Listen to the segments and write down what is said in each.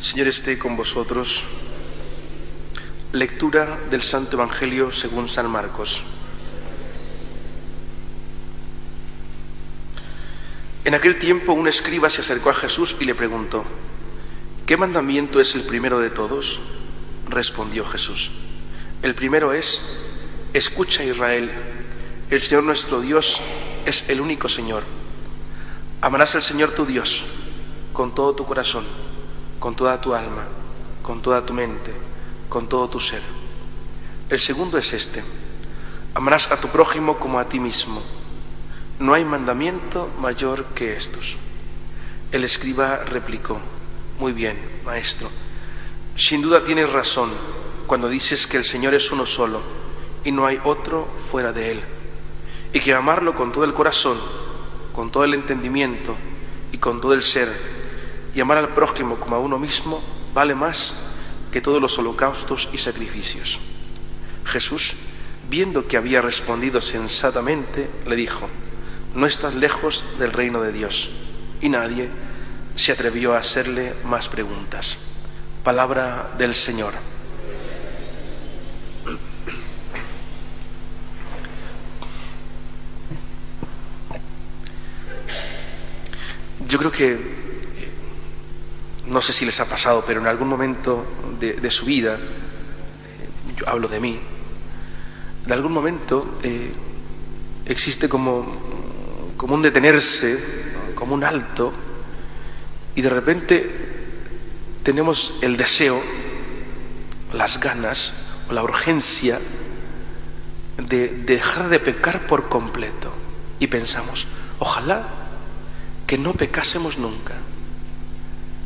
Señor esté con vosotros. Lectura del Santo Evangelio según San Marcos. En aquel tiempo un escriba se acercó a Jesús y le preguntó, ¿qué mandamiento es el primero de todos? Respondió Jesús, el primero es, escucha Israel, el Señor nuestro Dios es el único Señor. Amarás al Señor tu Dios con todo tu corazón, con toda tu alma, con toda tu mente, con todo tu ser. El segundo es este, amarás a tu prójimo como a ti mismo. No hay mandamiento mayor que estos. El escriba replicó, muy bien, maestro, sin duda tienes razón cuando dices que el Señor es uno solo y no hay otro fuera de Él, y que amarlo con todo el corazón, con todo el entendimiento y con todo el ser, y amar al prójimo como a uno mismo, vale más que todos los holocaustos y sacrificios. Jesús, viendo que había respondido sensatamente, le dijo, no estás lejos del reino de Dios. Y nadie se atrevió a hacerle más preguntas. Palabra del Señor. Yo creo que, no sé si les ha pasado, pero en algún momento de, su vida, eh, yo hablo de mí, en algún momento eh, existe como, como un detenerse, como un alto, y de repente tenemos el deseo, las ganas o la urgencia de dejar de pecar por completo. Y pensamos, ojalá que no pecásemos nunca.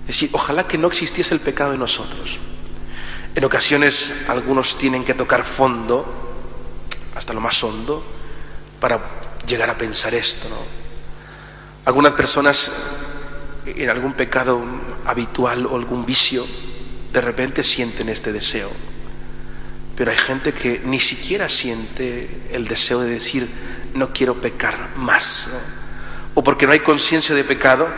Es decir, ojalá que no existiese el pecado en nosotros. En ocasiones algunos tienen que tocar fondo, hasta lo más hondo, para llegar a pensar esto. Algunas personas en algún pecado habitual o algún vicio, de repente sienten este deseo. Pero hay gente que ni siquiera siente el deseo de decir, no quiero pecar más. O porque no hay conciencia de pecado,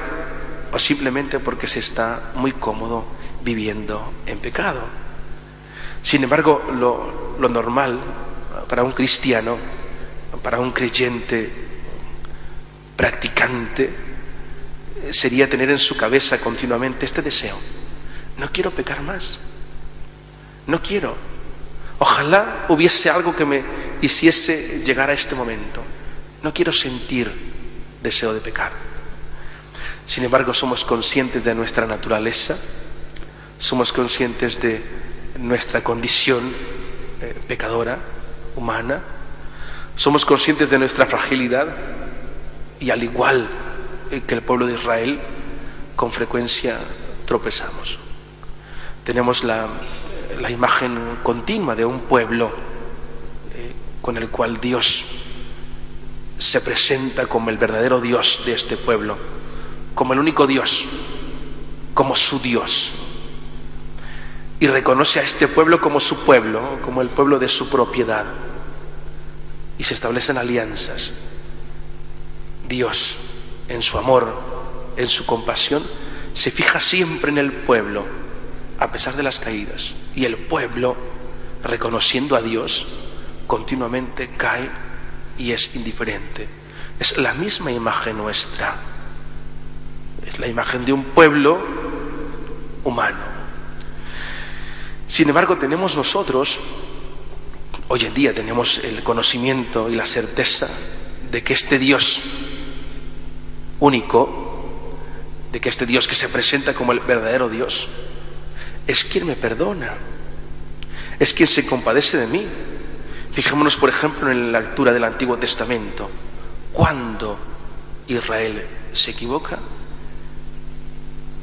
o simplemente porque se está muy cómodo viviendo en pecado. Sin embargo, lo, lo normal para un cristiano, para un creyente practicante, sería tener en su cabeza continuamente este deseo. No quiero pecar más. No quiero. Ojalá hubiese algo que me hiciese llegar a este momento. No quiero sentir deseo de pecar. Sin embargo, somos conscientes de nuestra naturaleza, somos conscientes de nuestra condición eh, pecadora, humana, somos conscientes de nuestra fragilidad y al igual que el pueblo de Israel con frecuencia tropezamos. Tenemos la, imagen continua de un pueblo eh, con el cual Dios se presenta como el verdadero Dios de este pueblo, como el único Dios, como su Dios. Y reconoce a este pueblo como su pueblo, como el pueblo de su propiedad. Y se establecen alianzas. Dios en su amor, en su compasión, se fija siempre en el pueblo, a pesar de las caídas. Y el pueblo, reconociendo a Dios, continuamente cae y es indiferente. Es la misma imagen nuestra. Es la imagen de un pueblo humano. Sin embargo, tenemos nosotros, hoy en día tenemos el conocimiento y la certeza de que este Dios único, de que este Dios que se presenta como el verdadero Dios, es quien me perdona, es quien se compadece de mí. Fijémonos, por ejemplo, en la altura del Antiguo Testamento. Cuando Israel se equivoca,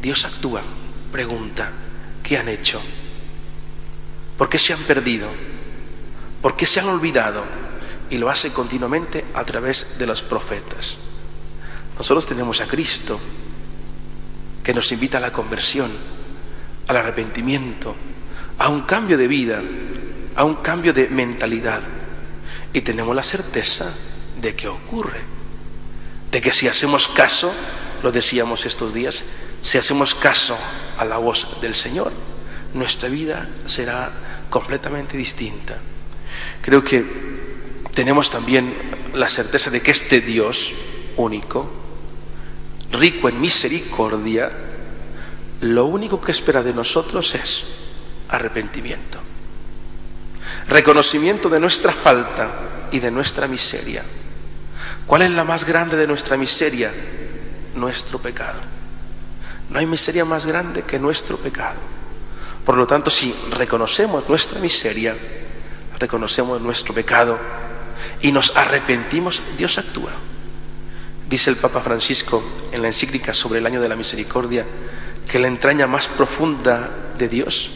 Dios actúa, pregunta, ¿qué han hecho? ¿Por qué se han perdido? ¿Por qué se han olvidado? Y lo hace continuamente a través de los profetas. Nosotros tenemos a Cristo que nos invita a la conversión, al arrepentimiento, a un cambio de vida, a un cambio de mentalidad. Y tenemos la certeza de que ocurre, de que si hacemos caso, lo decíamos estos días, si hacemos caso a la voz del Señor, nuestra vida será completamente distinta. Creo que tenemos también la certeza de que este Dios único, rico en misericordia, lo único que espera de nosotros es arrepentimiento, reconocimiento de nuestra falta y de nuestra miseria. ¿Cuál es la más grande de nuestra miseria? Nuestro pecado. No hay miseria más grande que nuestro pecado. Por lo tanto, si reconocemos nuestra miseria, reconocemos nuestro pecado y nos arrepentimos, Dios actúa. Dice el Papa Francisco en la encíclica sobre el año de la misericordia que la entraña más profunda de Dios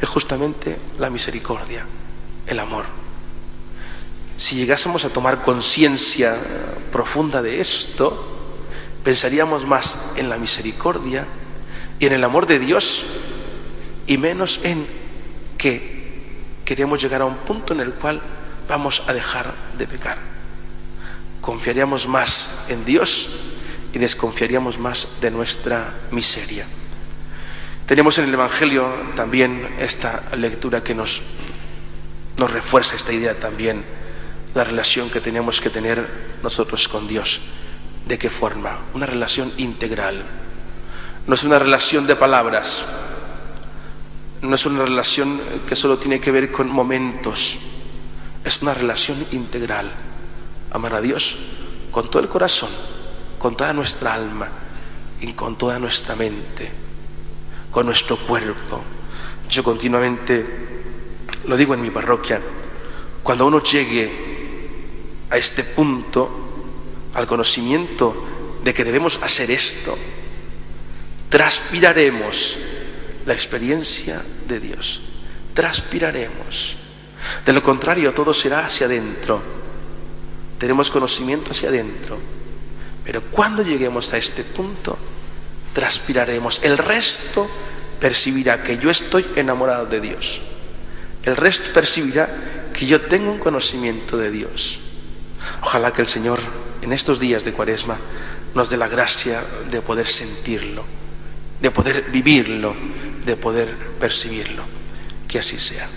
es justamente la misericordia, el amor. Si llegásemos a tomar conciencia profunda de esto, pensaríamos más en la misericordia y en el amor de Dios y menos en que queremos llegar a un punto en el cual vamos a dejar de pecar. Confiaríamos más en Dios y desconfiaríamos más de nuestra miseria. Tenemos en el Evangelio también esta lectura que nos, nos refuerza esta idea también, la relación que tenemos que tener nosotros con Dios. ¿De qué forma? Una relación integral. No es una relación de palabras, no es una relación que solo tiene que ver con momentos, es una relación integral. Amar a Dios con todo el corazón, con toda nuestra alma y con toda nuestra mente con nuestro cuerpo. Yo continuamente lo digo en mi parroquia, cuando uno llegue a este punto, al conocimiento de que debemos hacer esto, transpiraremos la experiencia de Dios, transpiraremos. De lo contrario, todo será hacia adentro. Tenemos conocimiento hacia adentro. Pero cuando lleguemos a este punto, transpiraremos. El resto percibirá que yo estoy enamorado de Dios. El resto percibirá que yo tengo un conocimiento de Dios. Ojalá que el Señor en estos días de Cuaresma nos dé la gracia de poder sentirlo, de poder vivirlo, de poder percibirlo. Que así sea.